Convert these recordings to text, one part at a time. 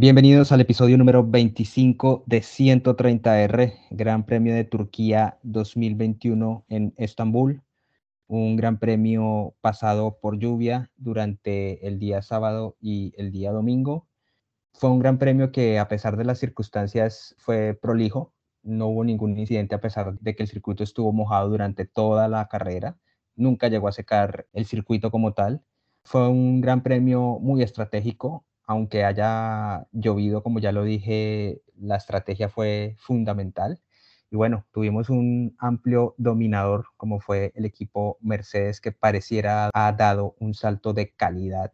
Bienvenidos al episodio número 25 de 130R, Gran Premio de Turquía 2021 en Estambul. Un gran premio pasado por lluvia durante el día sábado y el día domingo. Fue un gran premio que a pesar de las circunstancias fue prolijo. No hubo ningún incidente a pesar de que el circuito estuvo mojado durante toda la carrera. Nunca llegó a secar el circuito como tal. Fue un gran premio muy estratégico, aunque haya llovido, como ya lo dije, la estrategia fue fundamental. Y bueno, tuvimos un amplio dominador como fue el equipo Mercedes que pareciera ha dado un salto de calidad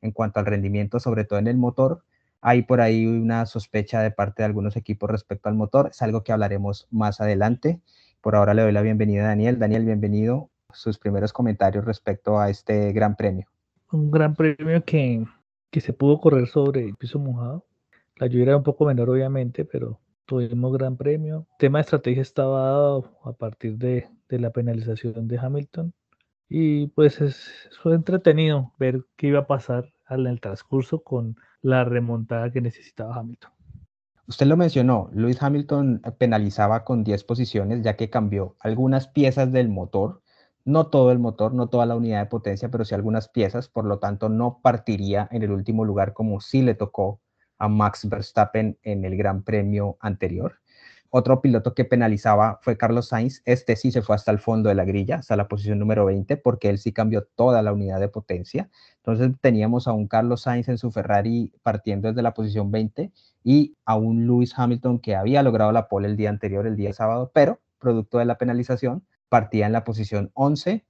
en cuanto al rendimiento, sobre todo en el motor. Hay por ahí una sospecha de parte de algunos equipos respecto al motor, es algo que hablaremos más adelante. Por ahora le doy la bienvenida a Daniel. Daniel, bienvenido. Sus primeros comentarios respecto a este gran premio. Un gran premio que que se pudo correr sobre el piso mojado. La lluvia era un poco menor, obviamente, pero tuvimos gran premio. El tema de estrategia estaba dado a partir de, de la penalización de Hamilton. Y pues es, fue entretenido ver qué iba a pasar en el transcurso con la remontada que necesitaba Hamilton. Usted lo mencionó, Lewis Hamilton penalizaba con 10 posiciones ya que cambió algunas piezas del motor no todo el motor, no toda la unidad de potencia, pero sí algunas piezas, por lo tanto no partiría en el último lugar como sí le tocó a Max Verstappen en el Gran Premio anterior. Otro piloto que penalizaba fue Carlos Sainz. Este sí se fue hasta el fondo de la grilla, hasta la posición número 20, porque él sí cambió toda la unidad de potencia. Entonces teníamos a un Carlos Sainz en su Ferrari partiendo desde la posición 20 y a un Lewis Hamilton que había logrado la pole el día anterior, el día sábado, pero producto de la penalización partía en la posición 11,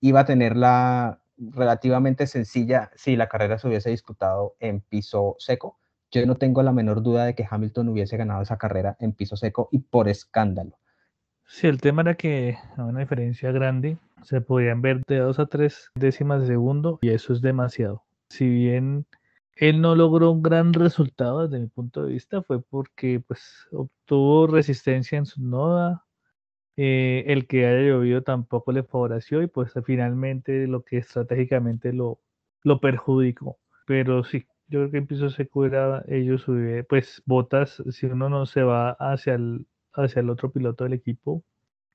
iba a tener la relativamente sencilla si la carrera se hubiese disputado en piso seco. Yo no tengo la menor duda de que Hamilton hubiese ganado esa carrera en piso seco y por escándalo. Sí, el tema era que a una diferencia grande se podían ver de 2 a 3 décimas de segundo y eso es demasiado. Si bien él no logró un gran resultado desde mi punto de vista, fue porque pues obtuvo resistencia en su noda, eh, el que haya llovido tampoco le favoreció y pues finalmente lo que estratégicamente lo, lo perjudicó. Pero sí, yo creo que en piso seco era ellos pues Botas, si uno no se va hacia el, hacia el otro piloto del equipo,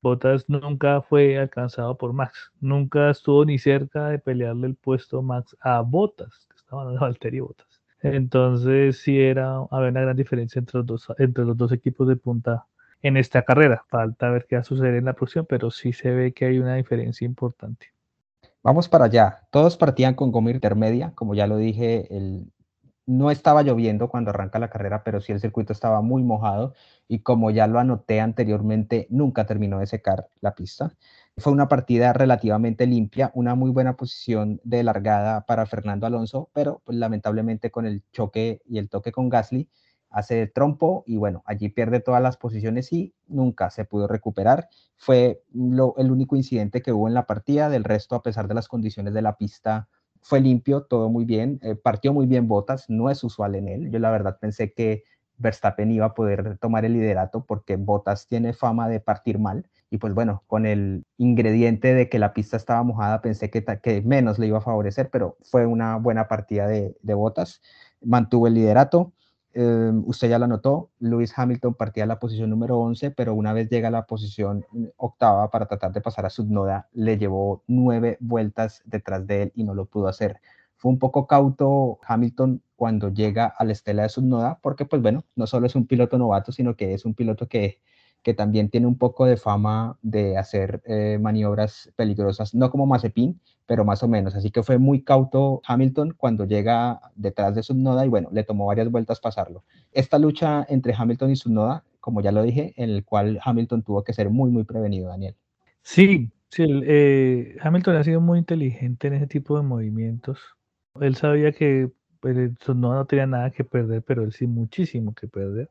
Botas nunca fue alcanzado por Max, nunca estuvo ni cerca de pelearle el puesto Max a Botas, que estaban en Valtteri Botas. Entonces sí era, había una gran diferencia entre los dos, entre los dos equipos de punta en esta carrera. Falta ver qué va a suceder en la próxima, pero sí se ve que hay una diferencia importante. Vamos para allá. Todos partían con goma intermedia, como ya lo dije, no estaba lloviendo cuando arranca la carrera, pero sí el circuito estaba muy mojado y como ya lo anoté anteriormente, nunca terminó de secar la pista. Fue una partida relativamente limpia, una muy buena posición de largada para Fernando Alonso, pero pues, lamentablemente con el choque y el toque con Gasly, hace trompo y bueno, allí pierde todas las posiciones y nunca se pudo recuperar. Fue el único incidente que hubo en la partida, del resto, a pesar de las condiciones de la pista, fue limpio, todo muy bien, eh, partió muy bien Botas, no es usual en él. Yo la verdad pensé que Verstappen iba a poder tomar el liderato porque Botas tiene fama de partir mal y pues bueno, con el ingrediente de que la pista estaba mojada pensé que, que menos le iba a favorecer, pero fue una buena partida de, de Botas, mantuvo el liderato. Em, usted ya lo notó, Lewis Hamilton partía a la posición número 11, pero una vez llega a la posición octava para tratar de pasar a Subnoda, le llevó nueve vueltas detrás de él y no lo pudo hacer. Fue un poco cauto Hamilton cuando llega a la estela de Subnoda, porque pues bueno, no solo es un piloto novato, sino que es un piloto que que también tiene un poco de fama de hacer eh, maniobras peligrosas, no como Mazepin, pero más o menos. Así que fue muy cauto Hamilton cuando llega detrás de Subnoda y bueno, le tomó varias vueltas pasarlo. Esta lucha entre Hamilton y Subnoda, como ya lo dije, en el cual Hamilton tuvo que ser muy, muy prevenido, Daniel. Sí, sí, eh, Hamilton ha sido muy inteligente en ese tipo de movimientos. Él sabía que pues, no tenía nada que perder, pero él sí muchísimo que perder.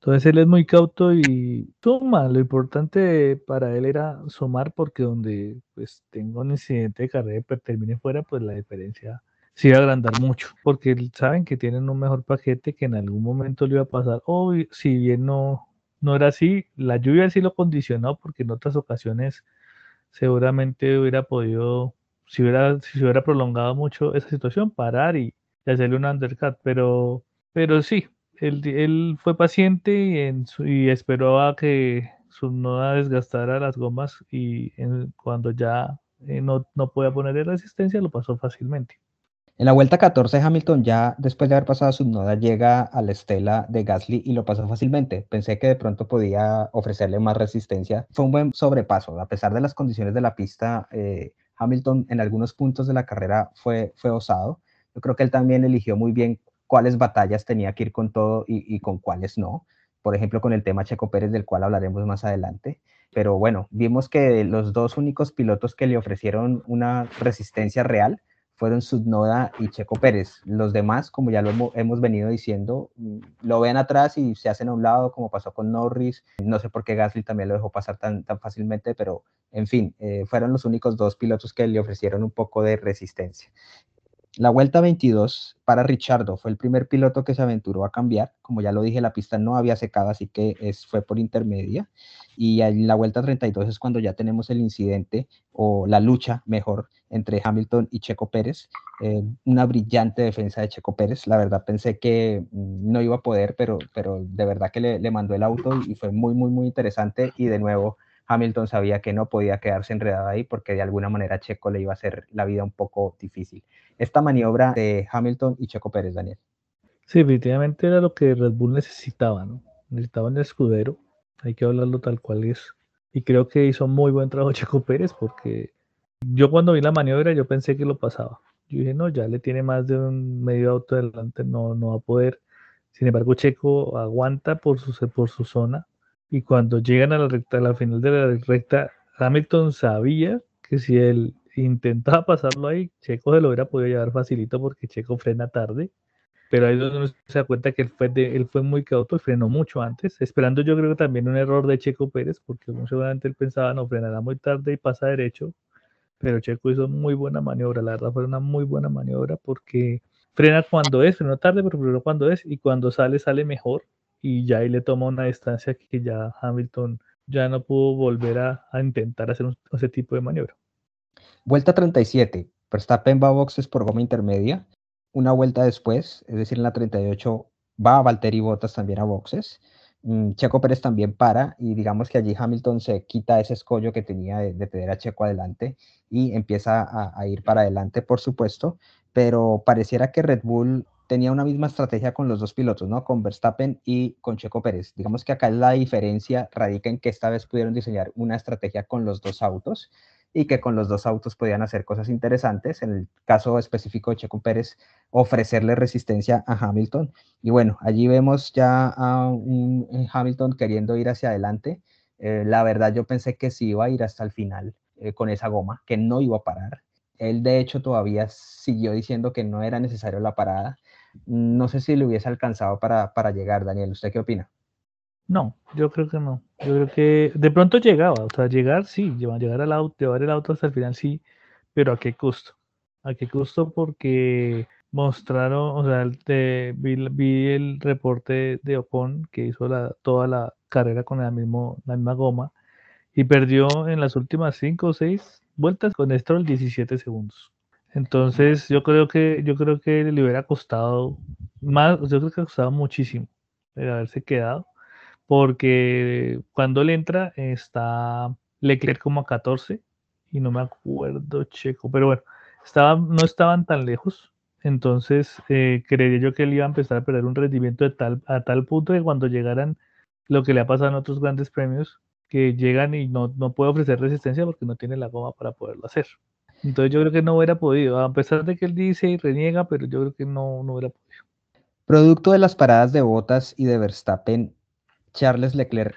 Entonces él es muy cauto y suma. Lo importante para él era sumar porque donde pues tenga un incidente de carrera y termine fuera, pues la diferencia se iba a agrandar mucho. Porque saben que tienen un mejor paquete que en algún momento le iba a pasar. O si bien no, no era así, la lluvia sí lo condicionó porque en otras ocasiones seguramente hubiera podido, si hubiera, si se hubiera prolongado mucho esa situación, parar y, y hacerle un undercut. Pero Pero sí, él, fue paciente y, esperó a que su noda desgastara las gomas y cuando ya eh, no, no podía ponerle resistencia lo pasó fácilmente. En la vuelta 14, Hamilton ya después de haber pasado su noda llega a la estela de Gasly y lo pasó fácilmente. Pensé que de pronto podía ofrecerle más resistencia. Fue un buen sobrepaso. A pesar de las condiciones de la pista, eh, Hamilton en algunos puntos de la carrera fue, fue osado. Yo creo que él también eligió muy bien cuáles batallas tenía que ir con todo y, con cuáles no. Por ejemplo, con el tema Checo Pérez, del cual hablaremos más adelante. Pero bueno, vimos que los dos únicos pilotos que le ofrecieron una resistencia real fueron Subnoda y Checo Pérez. Los demás, como ya lo hemos venido diciendo, mm, lo ven atrás y se hacen a un lado, como pasó con Norris. No sé por qué Gasly también lo dejó pasar tan, tan fácilmente, pero en fin, eh, fueron los únicos dos pilotos que le ofrecieron un poco de resistencia. La vuelta 22 para Richardo fue el primer piloto que se aventuró a cambiar. Como ya lo dije, la pista no había secado, así que es, fue por intermedia. Y en la vuelta 32 es cuando ya tenemos el incidente o la lucha, mejor, entre Hamilton y Checo Pérez. Eh, una brillante defensa de Checo Pérez. La verdad pensé que mm, no iba a poder, pero, pero de verdad que le, le mandó el auto y fue muy, muy, muy interesante. Y de nuevo, Hamilton sabía que no podía quedarse enredado ahí porque de alguna manera Checo le iba a hacer la vida un poco difícil. Esta maniobra de Hamilton y Checo Pérez, Daniel. Sí, definitivamente era lo que Red Bull necesitaba, ¿no? Necesitaban el escudero, hay que hablarlo tal cual es. Y creo que hizo muy buen trabajo Checo Pérez porque yo cuando vi la maniobra yo pensé que lo pasaba. Yo dije, no, ya le tiene más de un medio auto adelante, no, no va a poder. Sin embargo, Checo aguanta por su, por su zona y cuando llegan a la recta, a la final de la recta, Hamilton sabía que si él intentaba pasarlo ahí, Checo se lo hubiera podido llevar facilito porque Checo frena tarde. Pero ahí uno se da cuenta que él fue, de, él fue muy cauto y frenó mucho antes, esperando yo creo también un error de Checo Pérez, porque seguramente él pensaba, no, frenará muy tarde y pasa derecho, pero Checo hizo muy buena maniobra, la verdad fue una muy buena maniobra porque frena cuando es, frenó tarde, pero primero cuando es, y cuando sale, sale mejor, y ya ahí le toma una distancia que ya Hamilton ya no pudo volver a, intentar hacer ese tipo de maniobra. Vuelta 37. Verstappen va a boxes por goma intermedia. Una vuelta después, es decir, en la 38, va a Valtteri Bottas también a boxes. Mm, Checo Pérez también para y digamos que allí Hamilton se quita ese escollo que tenía de, tener a Checo adelante y empieza a, a, ir para adelante, por supuesto, pero pareciera que Red Bull tenía una misma estrategia con los dos pilotos, ¿no? Con Verstappen y con Checo Pérez. Digamos que acá la diferencia radica en que esta vez pudieron diseñar una estrategia con los dos autos y que con los dos autos podían hacer cosas interesantes. En el caso específico de Checo Pérez, ofrecerle resistencia a Hamilton. Y bueno, allí vemos ya a un Hamilton queriendo ir hacia adelante. Eh, la verdad, yo pensé que sí iba a ir hasta el final eh, con esa goma, que no iba a parar. Él, de hecho, todavía siguió diciendo que no era necesario la parada no sé si le hubiese alcanzado para, llegar, Daniel. ¿Usted qué opina? No, yo creo que no. Yo creo que de pronto llegaba, o sea, llegar sí, llevar, al auto, llevar el auto hasta el final sí, pero ¿a qué costo? ¿A qué costo? Porque mostraron, o sea, vi, el reporte de Ocon que hizo la, toda la carrera con la, la misma goma y perdió en las últimas 5 o 6 vueltas con esto el 17 segundos. Entonces, yo creo que yo creo que le hubiera costado más, yo creo que muchísimo el haberse quedado, porque cuando él entra está Leclerc como a 14 y no me acuerdo Checo, pero bueno, estaba, no estaban tan lejos, entonces eh, creería yo que él iba a empezar a perder un rendimiento de tal, a tal punto que cuando llegaran lo que le ha pasado en otros grandes premios, que llegan y no, no puede ofrecer resistencia porque no tiene la goma para poderlo hacer. Entonces yo creo que no hubiera podido, a pesar de que él dice y reniega, pero yo creo que no, no hubiera podido. Producto de las paradas de Bottas y de Verstappen, Charles Leclerc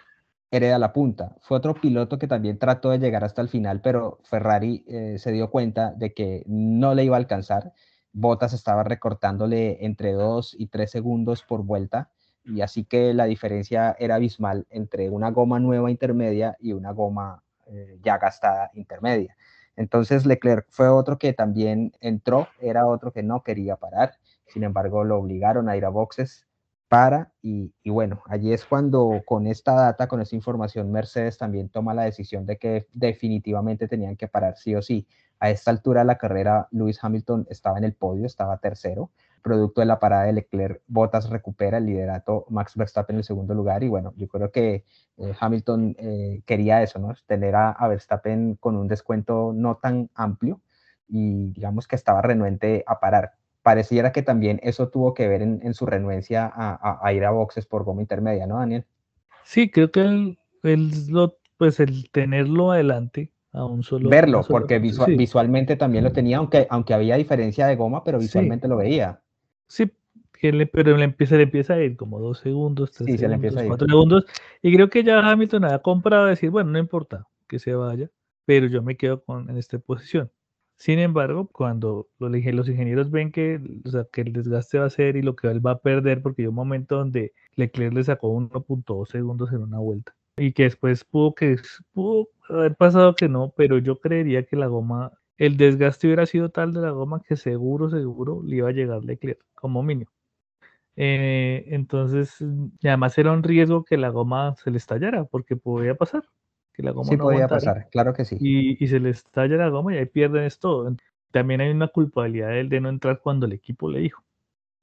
hereda la punta. Fue otro piloto que también trató de llegar hasta el final, pero Ferrari eh, se dio cuenta de que no le iba a alcanzar. Bottas estaba recortándole entre 2 y 3 segundos por vuelta, y así que la diferencia era abismal entre una goma nueva intermedia y una goma eh, ya gastada intermedia. Entonces Leclerc fue otro que también entró, era otro que no quería parar, sin embargo lo obligaron a ir a boxes para y, bueno, allí es cuando con esta data, con esta información, Mercedes también toma la decisión de que definitivamente tenían que parar sí o sí. A esta altura de la carrera, Lewis Hamilton estaba en el podio, estaba tercero, producto de la parada de Leclerc, Bottas recupera el liderato, Max Verstappen en el segundo lugar y bueno, yo creo que eh, Hamilton eh, quería eso, ¿no? Tener a, Verstappen con un descuento no tan amplio y digamos que estaba renuente a parar. Pareciera que también eso tuvo que ver en, su renuencia a, ir a boxes por goma intermedia, ¿no, Daniel? Sí, creo que el, pues el tenerlo adelante a un solo. Verlo, porque visualmente también lo tenía, aunque, aunque había diferencia de goma, pero visualmente lo veía. Sí, pero le empieza, le empieza a ir como dos segundos, tres segundos, cuatro segundos. Y creo que ya Hamilton ha comprado decir, bueno, no importa que se vaya, pero yo me quedo con, en esta posición. Sin embargo, cuando los, ingenieros ven que, que el desgaste va a ser y lo que él va a perder, porque hay un momento donde Leclerc le sacó 1.2 segundos en una vuelta y que después pudo, que, pudo haber pasado que no, pero yo creería que la goma, el desgaste hubiera sido tal de la goma que seguro, seguro le iba a llegar Leclerc como mínimo. Eh, entonces, además era un riesgo que la goma se le estallara, porque podía pasar. Que la goma sí, podía pasar, claro que sí. Y, se le estalla la goma y ahí pierden esto. También hay una culpabilidad de él de no entrar cuando el equipo le dijo.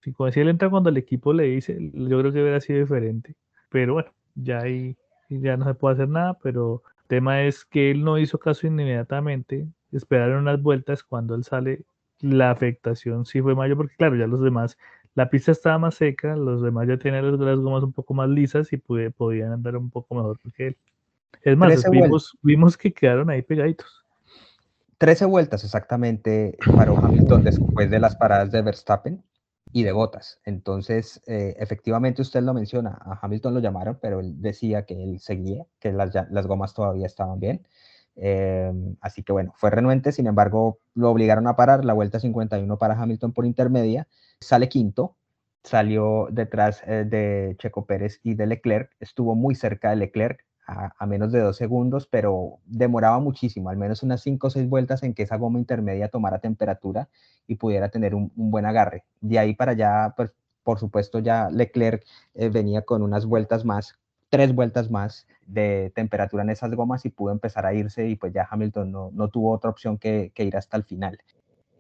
Si, si él entra cuando el equipo le dice, yo creo que hubiera sido diferente. Pero bueno, ya ahí ya no se puede hacer nada, pero el tema es que él no hizo caso inmediatamente. Esperaron unas vueltas cuando él sale, la afectación sí fue mayor, porque claro, ya los demás la pista estaba más seca, los demás ya tenían las, gomas un poco más lisas y podían andar un poco mejor que él. Es más, vimos, vimos, que quedaron ahí pegaditos. Trece vueltas exactamente paró Hamilton después de las paradas de Verstappen y de Botas. Entonces, eh, efectivamente usted lo menciona, a Hamilton lo llamaron, pero él decía que él seguía, que las, las gomas todavía estaban bien. Eh, así que bueno, fue renuente, sin embargo, lo obligaron a parar, la vuelta 51 para Hamilton por intermedia, sale quinto, salió detrás eh, de Checo Pérez y de Leclerc, estuvo muy cerca de Leclerc, a, menos de dos segundos, pero demoraba muchísimo, al menos unas cinco o seis vueltas en que esa goma intermedia tomara temperatura y pudiera tener un, buen agarre. De ahí para allá, pues, por supuesto, ya Leclerc eh, venía con unas vueltas más, tres vueltas más de temperatura en esas gomas y pudo empezar a irse y pues ya Hamilton no, tuvo otra opción que, ir hasta el final.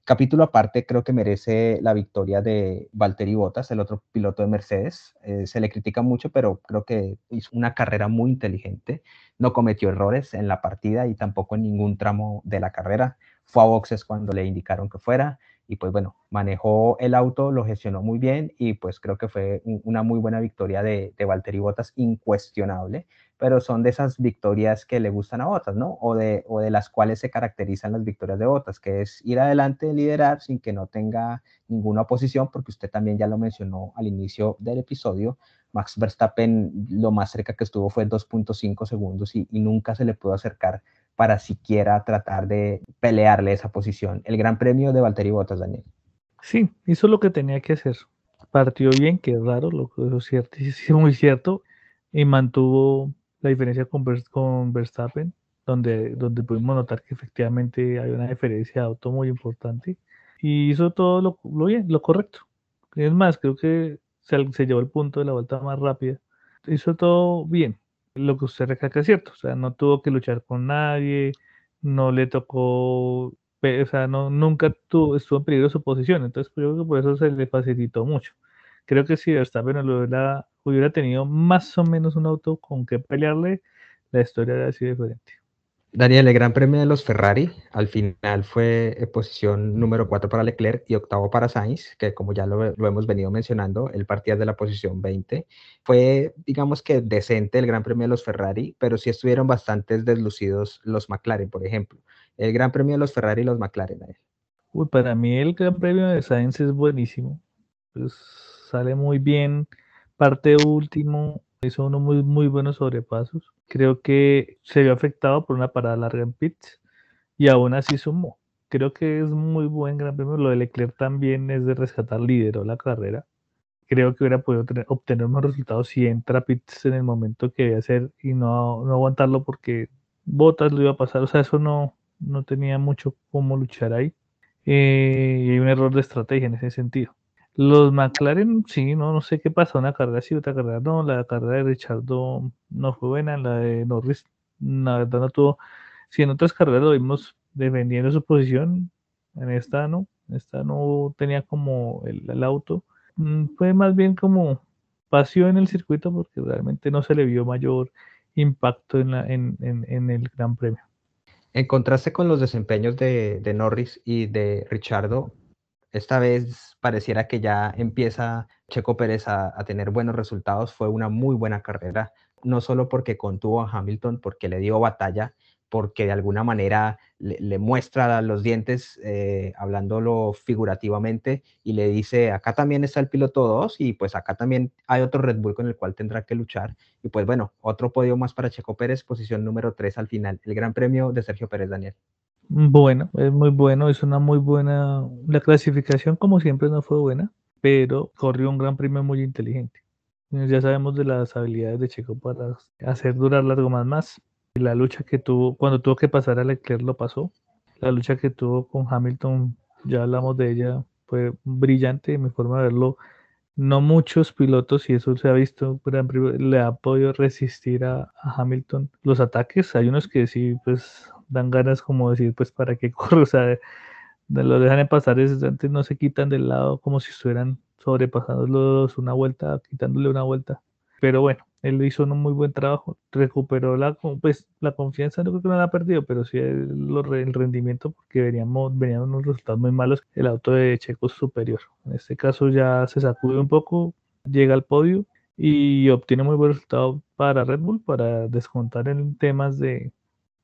Capítulo aparte creo que merece la victoria de Valtteri Bottas, el otro piloto de Mercedes. Eh, se le critica mucho, pero creo que hizo una carrera muy inteligente. No cometió errores en la partida y tampoco en ningún tramo de la carrera. Fue a boxes cuando le indicaron que fuera y pues bueno, manejó el auto, lo gestionó muy bien y pues creo que fue una muy buena victoria de, de Valtteri Bottas, incuestionable, pero son de esas victorias que le gustan a Bottas, ¿no? O de, o de las cuales se caracterizan las victorias de Bottas, que es ir adelante, liderar sin que no tenga ninguna oposición, porque usted también ya lo mencionó al inicio del episodio, Max Verstappen lo más cerca que estuvo fue 2.5 segundos y, y nunca se le pudo acercar para siquiera tratar de pelearle esa posición. El Gran Premio de Valtteri Bottas, Daniel. Sí, hizo lo que tenía que hacer. Partió bien, que es raro, lo que es cierto, sí, muy cierto, y mantuvo la diferencia con, con Verstappen, donde, donde pudimos notar que efectivamente hay una diferencia de auto muy importante, y hizo todo lo, lo bien, lo correcto. Es más, creo que se, se llevó el punto de la vuelta más rápida. Hizo todo bien, lo que usted recalca es cierto, o sea, no tuvo que luchar con nadie, no le tocó, o sea, no, nunca tuvo, estuvo en peligro su posición, entonces yo creo que por eso se le facilitó mucho. Creo que si Verstappen lo hubiera, hubiera tenido más o menos un auto con que pelearle, la historia habría sido diferente. Daniel, el Gran Premio de los Ferrari al final fue eh, posición número 4 para Leclerc y octavo para Sainz, que como ya lo, hemos venido mencionando, él partía de la posición 20. Fue, digamos que decente el Gran Premio de los Ferrari, pero sí estuvieron bastante deslucidos los McLaren, por ejemplo. El Gran Premio de los Ferrari y los McLaren. Uy, para mí el Gran Premio de Sainz es buenísimo. Pues sale muy bien, parte último, hizo unos muy, buenos sobrepasos creo que se vio afectado por una parada larga en pits y aún así sumó. Creo que es muy buen gran premio. Lo de Leclerc también es de rescatar, lideró la carrera. Creo que hubiera podido obtener unos resultados si entra pits en el momento que debe hacer y no, no aguantarlo porque Botas lo iba a pasar. O sea, eso no, no tenía mucho cómo luchar ahí. Eh, y hay un error de estrategia en ese sentido. Los McLaren, sí, no, no sé qué pasa, una carrera sí, otra carrera no, la carrera de Richardo no fue buena, la de Norris, la verdad no tuvo, si en otras carreras lo vimos defendiendo su posición, en esta no, esta no tenía como el, auto, mm, fue más bien como paseó en el circuito porque realmente no se le vio mayor impacto en, en, el Gran Premio. En contraste con los desempeños de, de Norris y de Richardo, esta vez pareciera que ya empieza Checo Pérez a, tener buenos resultados. Fue una muy buena carrera, no solo porque contuvo a Hamilton, porque le dio batalla, porque de alguna manera le, muestra los dientes, eh, hablándolo figurativamente, y le dice, acá también está el piloto 2 y pues acá también hay otro Red Bull con el cual tendrá que luchar. Y pues bueno, otro podio más para Checo Pérez, posición número 3 al final, el Gran Premio de Sergio Pérez Daniel. Bueno, es muy bueno, es una muy buena. La clasificación, como siempre, no fue buena, pero corrió un gran premio muy inteligente. Ya sabemos de las habilidades de Checo para hacer durar largo más más. La lucha que tuvo, cuando tuvo que pasar a Leclerc, lo pasó. La lucha que tuvo con Hamilton, ya hablamos de ella, fue brillante, mi forma de verlo. No muchos pilotos, y eso se ha visto, le ha podido resistir a, a Hamilton los ataques. Hay unos que sí, pues dan ganas como decir, pues para qué corro, o sea, lo dejan de pasar, es, antes no se quitan del lado como si estuvieran sobrepasándolos una vuelta, quitándole una vuelta. Pero bueno, él hizo un muy buen trabajo, recuperó la, pues, la confianza, no creo que no la ha perdido, pero sí el, el rendimiento, porque veníamos, venían unos resultados muy malos, el auto de Checo superior. En este caso ya se sacude un poco, llega al podio y obtiene muy buen resultado para Red Bull, para descontar en temas de,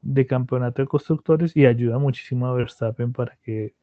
de campeonato de constructores y ayuda muchísimo a Verstappen para que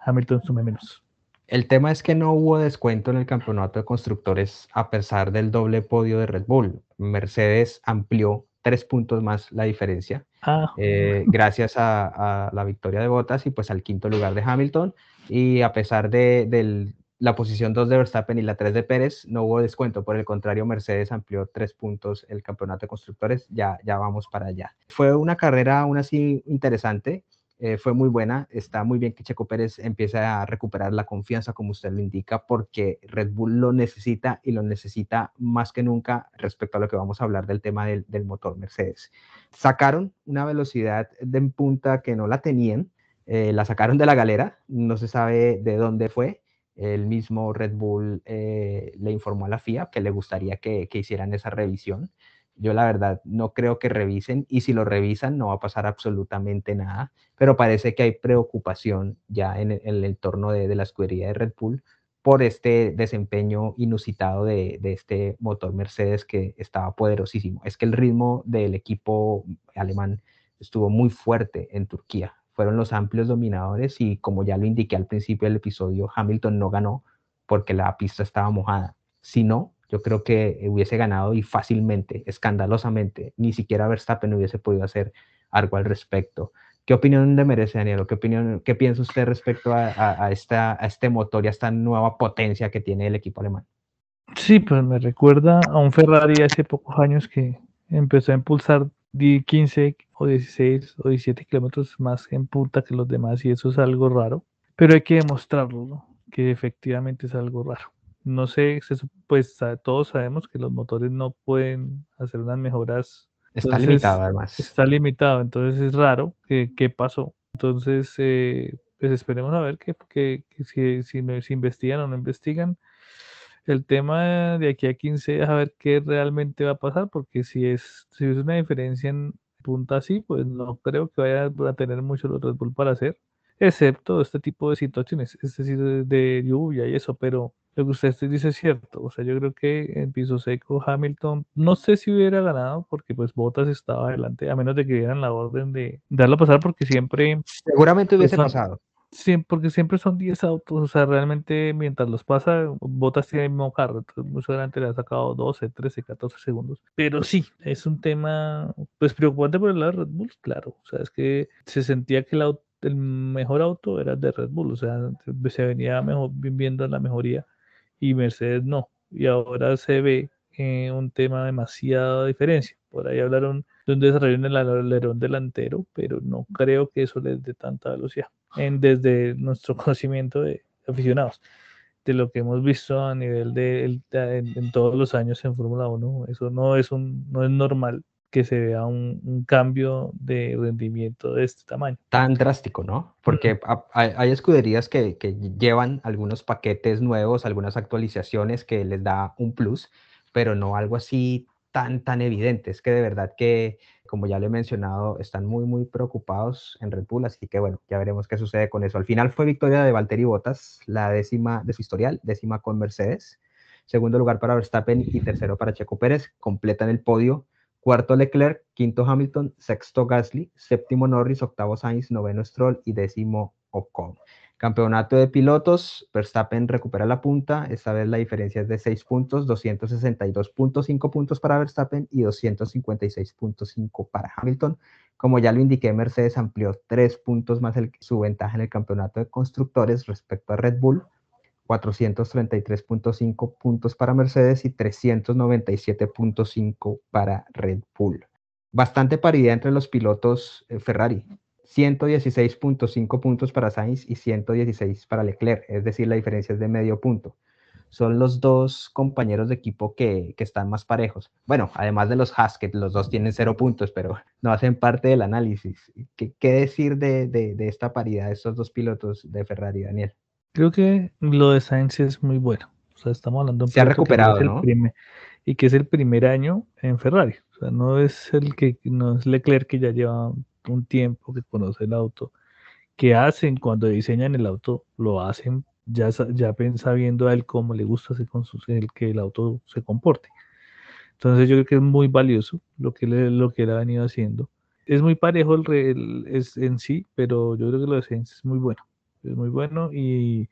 Hamilton sume menos. El tema es que no hubo descuento en el campeonato de constructores a pesar del doble podio de Red Bull. Mercedes amplió tres puntos más la diferencia ah. eh, gracias a, la victoria de Bottas y pues al quinto lugar de Hamilton. Y a pesar de, del la posición 2 de Verstappen y la 3 de Pérez, no hubo descuento. Por el contrario, Mercedes amplió tres puntos el campeonato de constructores. Ya, ya vamos para allá. Fue una carrera aún así interesante. Eh, fue muy buena. Está muy bien que Checo Pérez empiece a recuperar la confianza, como usted lo indica, porque Red Bull lo necesita y lo necesita más que nunca respecto a lo que vamos a hablar del tema del, del motor Mercedes. Sacaron una velocidad de punta que no la tenían. Eh, la sacaron de la galera, no se sabe de dónde fue, el mismo Red Bull eh, le informó a la FIA que le gustaría que, hicieran esa revisión. Yo la verdad no creo que revisen y si lo revisan no va a pasar absolutamente nada, pero parece que hay preocupación ya en el, entorno de, la escudería de Red Bull por este desempeño inusitado de, de, este motor Mercedes que estaba poderosísimo. Es que el ritmo del equipo alemán estuvo muy fuerte en Turquía fueron los amplios dominadores y como ya lo indiqué al principio del episodio, Hamilton no ganó porque la pista estaba mojada. Si no, yo creo que hubiese ganado y fácilmente, escandalosamente, ni siquiera Verstappen hubiese podido hacer algo al respecto. ¿Qué opinión le merece, Daniel? ¿Qué, opinión, qué piensa usted respecto a, esta, a este motor y a esta nueva potencia que tiene el equipo alemán? Sí, pues me recuerda a un Ferrari hace pocos años que empezó a impulsar 15 o 16 o 17 kilómetros más en punta que los demás y eso es algo raro, pero hay que demostrarlo, que efectivamente es algo raro. No sé, pues todos sabemos que los motores no pueden hacer unas mejoras. Está limitado además. Está limitado, entonces es raro que, qué pasó. Entonces, eh, pues esperemos a ver que, que, si, si, si investigan o no investigan el tema de aquí a 15 es a ver qué realmente va a pasar, porque si es, si es una diferencia en punta así, pues no creo que vaya a tener mucho los Red Bull para hacer, excepto este tipo de situaciones, es decir, de, lluvia y eso, pero lo que usted dice es cierto, o sea, yo creo que en piso seco Hamilton, no sé si hubiera ganado, porque pues Bottas estaba adelante, a menos de que dieran la orden de darlo a pasar, porque siempre... Seguramente hubiese pasado porque siempre son 10 autos, o sea, realmente mientras los pasa, Botas tiene el mismo carro, entonces mucho adelante le ha sacado 12, 13, 14 segundos. Pero sí, es un tema, pues preocupante por el lado de Red Bull, claro, o sea, es que se sentía que el, el mejor auto era de Red Bull, o sea, se venía mejor, viendo la mejoría y Mercedes no, y ahora se ve eh, un tema demasiada diferencia. Por ahí hablaron de un desarrollo en el alerón delantero, pero no creo que eso les dé tanta velocidad en, desde nuestro conocimiento de aficionados, de lo que hemos visto a nivel de, en, todos los años en Fórmula 1. Eso no es, un, no es normal que se vea un, cambio de rendimiento de este tamaño. Tan drástico, ¿no? Porque hay, escuderías que, llevan algunos paquetes nuevos, algunas actualizaciones que les da un plus, pero no algo así tan, tan evidente. Es que de verdad que, como ya lo he mencionado, están muy, muy preocupados en Red Bull, así que bueno, ya veremos qué sucede con eso. Al final fue victoria de Valtteri Bottas, la décima de su historial, décima con Mercedes. Segundo lugar para Verstappen y tercero para Checo Pérez. Completan el podio cuarto Leclerc, quinto Hamilton, sexto Gasly, séptimo Norris, octavo Sainz, noveno Stroll y décimo Ocon. Campeonato de pilotos, Verstappen recupera la punta, esta vez la diferencia es de 6 puntos, 262.5 puntos para Verstappen y 256.5 para Hamilton. Como ya lo indiqué, Mercedes amplió 3 puntos más su ventaja en el campeonato de constructores respecto a Red Bull, 433.5 puntos para Mercedes y 397.5 para Red Bull. Bastante paridad entre los pilotos eh, Ferrari. 116.5 puntos para Sainz y 116 para Leclerc, es decir, la diferencia es de medio punto. Son los dos compañeros de equipo que, están más parejos. Bueno, además de los Haskett, los dos tienen cero puntos, pero no hacen parte del análisis. ¿Qué, decir de, de esta paridad de estos dos pilotos de Ferrari, Daniel? Creo que lo de Sainz es muy bueno. O sea, estamos hablando de un Se ha recuperado, ¿no? Primer, y que es el primer año en Ferrari. O sea, no es el que no es Leclerc que ya lleva un tiempo que conoce el auto. Que hacen cuando diseñan el auto, lo hacen ya, ya sabiendo a él cómo le gusta con el, que el auto se comporte. Entonces yo creo que es muy valioso lo que, lo que él ha venido haciendo. Es muy parejo el, es, en sí, pero yo creo que lo de Sainz es muy bueno es muy bueno y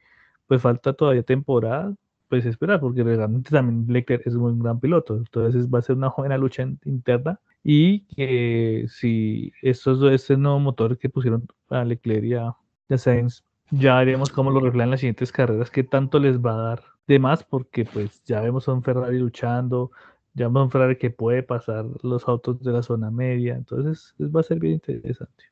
pues falta todavía temporada, pues esperar, porque realmente también Leclerc es un gran piloto, entonces va a ser una buena lucha interna y que si estos este nuevo motor que pusieron a Leclerc y a, Sainz, ya veremos cómo lo reflejan las siguientes carreras, qué tanto les va a dar de más, porque pues ya vemos a un Ferrari luchando, ya vemos a un Ferrari que puede pasar los autos de la zona media, entonces va a ser bien interesante.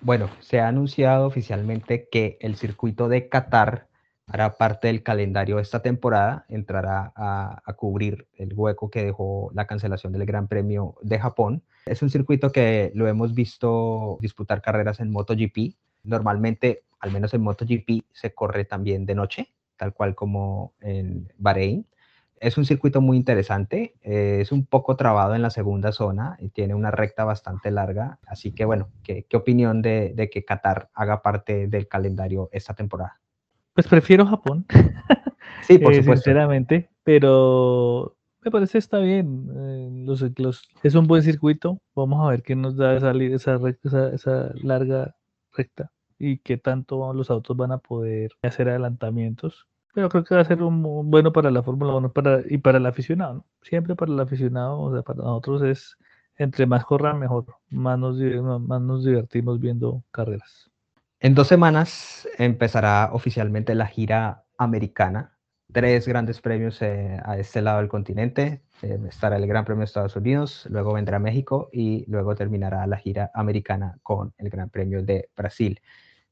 Bueno, se ha anunciado oficialmente que el circuito de Qatar hará parte del calendario de esta temporada, entrará a, cubrir el hueco que dejó la cancelación del Gran Premio de Japón. Es un circuito que lo hemos visto disputar carreras en MotoGP. Normalmente, al menos en MotoGP, se corre también de noche, tal cual como en Bahrein es un circuito muy interesante, eh, es un poco trabado en la segunda zona y tiene una recta bastante larga, así que bueno, ¿qué, opinión de, que Qatar haga parte del calendario esta temporada? Pues prefiero Japón. Sí, por eh, supuesto. Sinceramente, pero me parece está bien. Eh, los, es un buen circuito. Vamos a ver qué nos da esa, esa, esa larga recta y qué tanto los autos van a poder hacer adelantamientos pero creo que va a ser un, bueno para la Fórmula 1 para, y para el aficionado, ¿no? Siempre para el aficionado, o sea, para nosotros es entre más corran mejor, más nos, más nos divertimos viendo carreras. En dos semanas empezará oficialmente la gira americana. Tres grandes premios eh, a este lado del continente. Eh, estará el Gran Premio de Estados Unidos, luego vendrá México y luego terminará la gira americana con el Gran Premio de Brasil.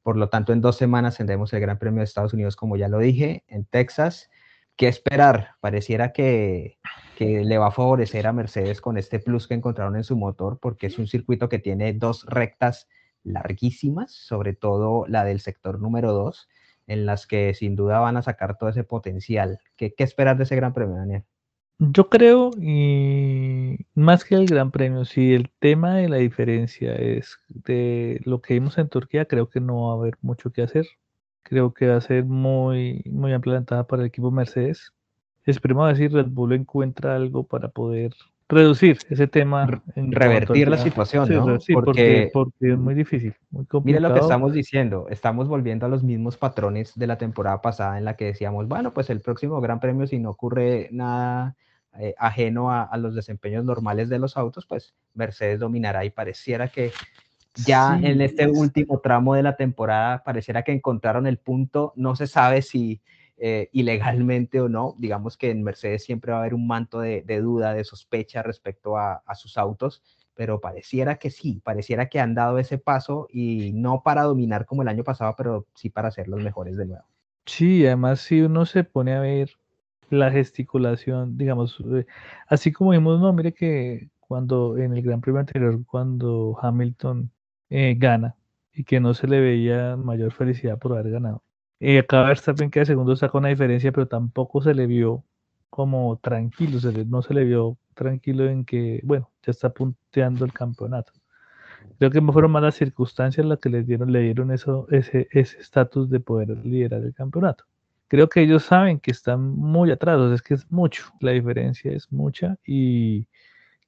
Por lo tanto, en dos semanas tendremos el Gran Premio de Estados Unidos, como ya lo dije, en Texas. ¿Qué esperar? Pareciera que, le va a favorecer a Mercedes con este plus que encontraron en su motor, porque es un circuito que tiene dos rectas larguísimas, sobre todo la del sector número dos, en las que sin duda van a sacar todo ese potencial. ¿Qué, qué esperar de ese Gran Premio, Daniel? Yo creo, y más que el Gran Premio, si el tema de la diferencia es de lo que vimos en Turquía, creo que no va a haber mucho que hacer. Creo que va a ser muy, muy amplia para el equipo Mercedes. Esperemos a ver si Red Bull encuentra algo para poder reducir ese tema. revertir la situación, ¿no? porque, porque, es muy difícil, muy complicado. Mira lo que estamos diciendo, estamos volviendo a los mismos patrones de la temporada pasada en la que decíamos, bueno, pues el próximo Gran Premio, si no ocurre nada eh, ajeno a, los desempeños normales de los autos, pues Mercedes dominará y pareciera que ya en este último tramo de la temporada, pareciera que encontraron el punto, no se sabe si eh, ilegalmente o no, digamos que en Mercedes siempre va a haber un manto de, duda, de sospecha respecto a, sus autos, pero pareciera que sí, pareciera que han dado ese paso y no para dominar como el año pasado, pero sí para ser los mejores de nuevo. Sí, además si uno se pone a ver la gesticulación, digamos, eh, así como vimos, no, mire que cuando en el Gran Premio anterior, cuando Hamilton eh, gana y que no se le veía mayor felicidad por haber ganado. Y acá Verstappen que de segundo sacó una diferencia, pero tampoco se le vio como tranquilo, no se le vio tranquilo en que, bueno, ya está punteando el campeonato. Creo que fueron más las circunstancias las que le dieron, le dieron eso, ese estatus de poder liderar el campeonato. Creo que ellos saben que están muy atrás, es que es mucho, la diferencia es mucha y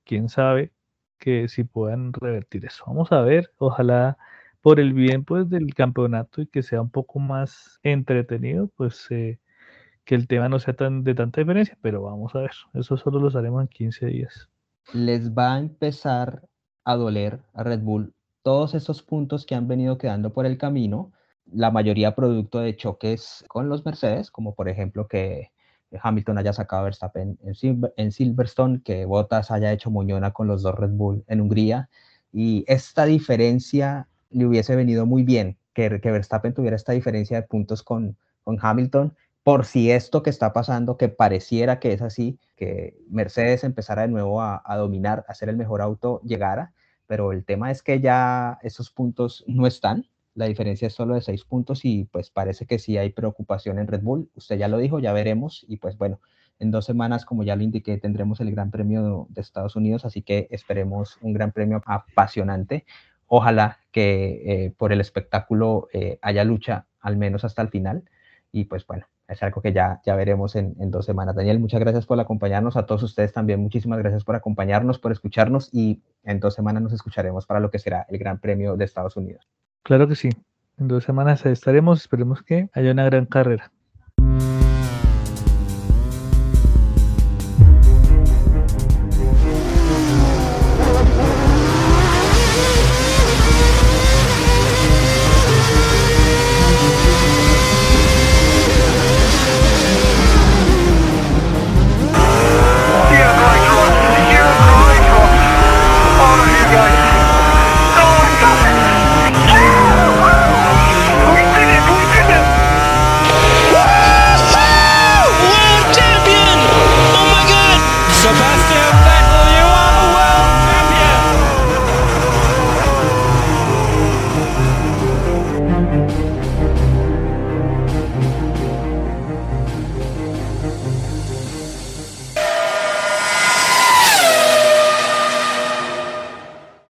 quién sabe que si puedan revertir eso. Vamos a ver, ojalá por el bien pues del campeonato y que sea un poco más entretenido, pues eh, que el tema no sea tan de tanta diferencia, pero vamos a ver, eso solo lo haremos en 15 días. Les va a empezar a doler a Red Bull todos esos puntos que han venido quedando por el camino, la mayoría producto de choques con los Mercedes, como por ejemplo que Hamilton haya sacado a Verstappen en, Silverstone, que Bottas haya hecho moñona con los dos Red Bull en Hungría. Y esta diferencia le hubiese venido muy bien, que, que Verstappen tuviera esta diferencia de puntos con, con Hamilton, por si esto que está pasando, que pareciera que es así, que Mercedes empezara de nuevo a, dominar, a ser el mejor auto, llegara, pero el tema es que ya esos puntos no están, la diferencia es solo de seis puntos y pues parece que sí hay preocupación en Red Bull, usted ya lo dijo, ya veremos. Y pues bueno, en dos semanas, como ya lo indiqué, tendremos el Gran Premio de Estados Unidos, así que esperemos un Gran Premio apasionante. Ojalá que eh, por el espectáculo eh, haya lucha al menos hasta el final y pues bueno, es algo que ya, ya veremos en, en, dos semanas. Daniel, muchas gracias por acompañarnos. A todos ustedes también, muchísimas gracias por acompañarnos, por escucharnos y en dos semanas nos escucharemos para lo que será el Gran Premio de Estados Unidos. Claro que sí. En dos semanas estaremos. Esperemos que haya una gran carrera.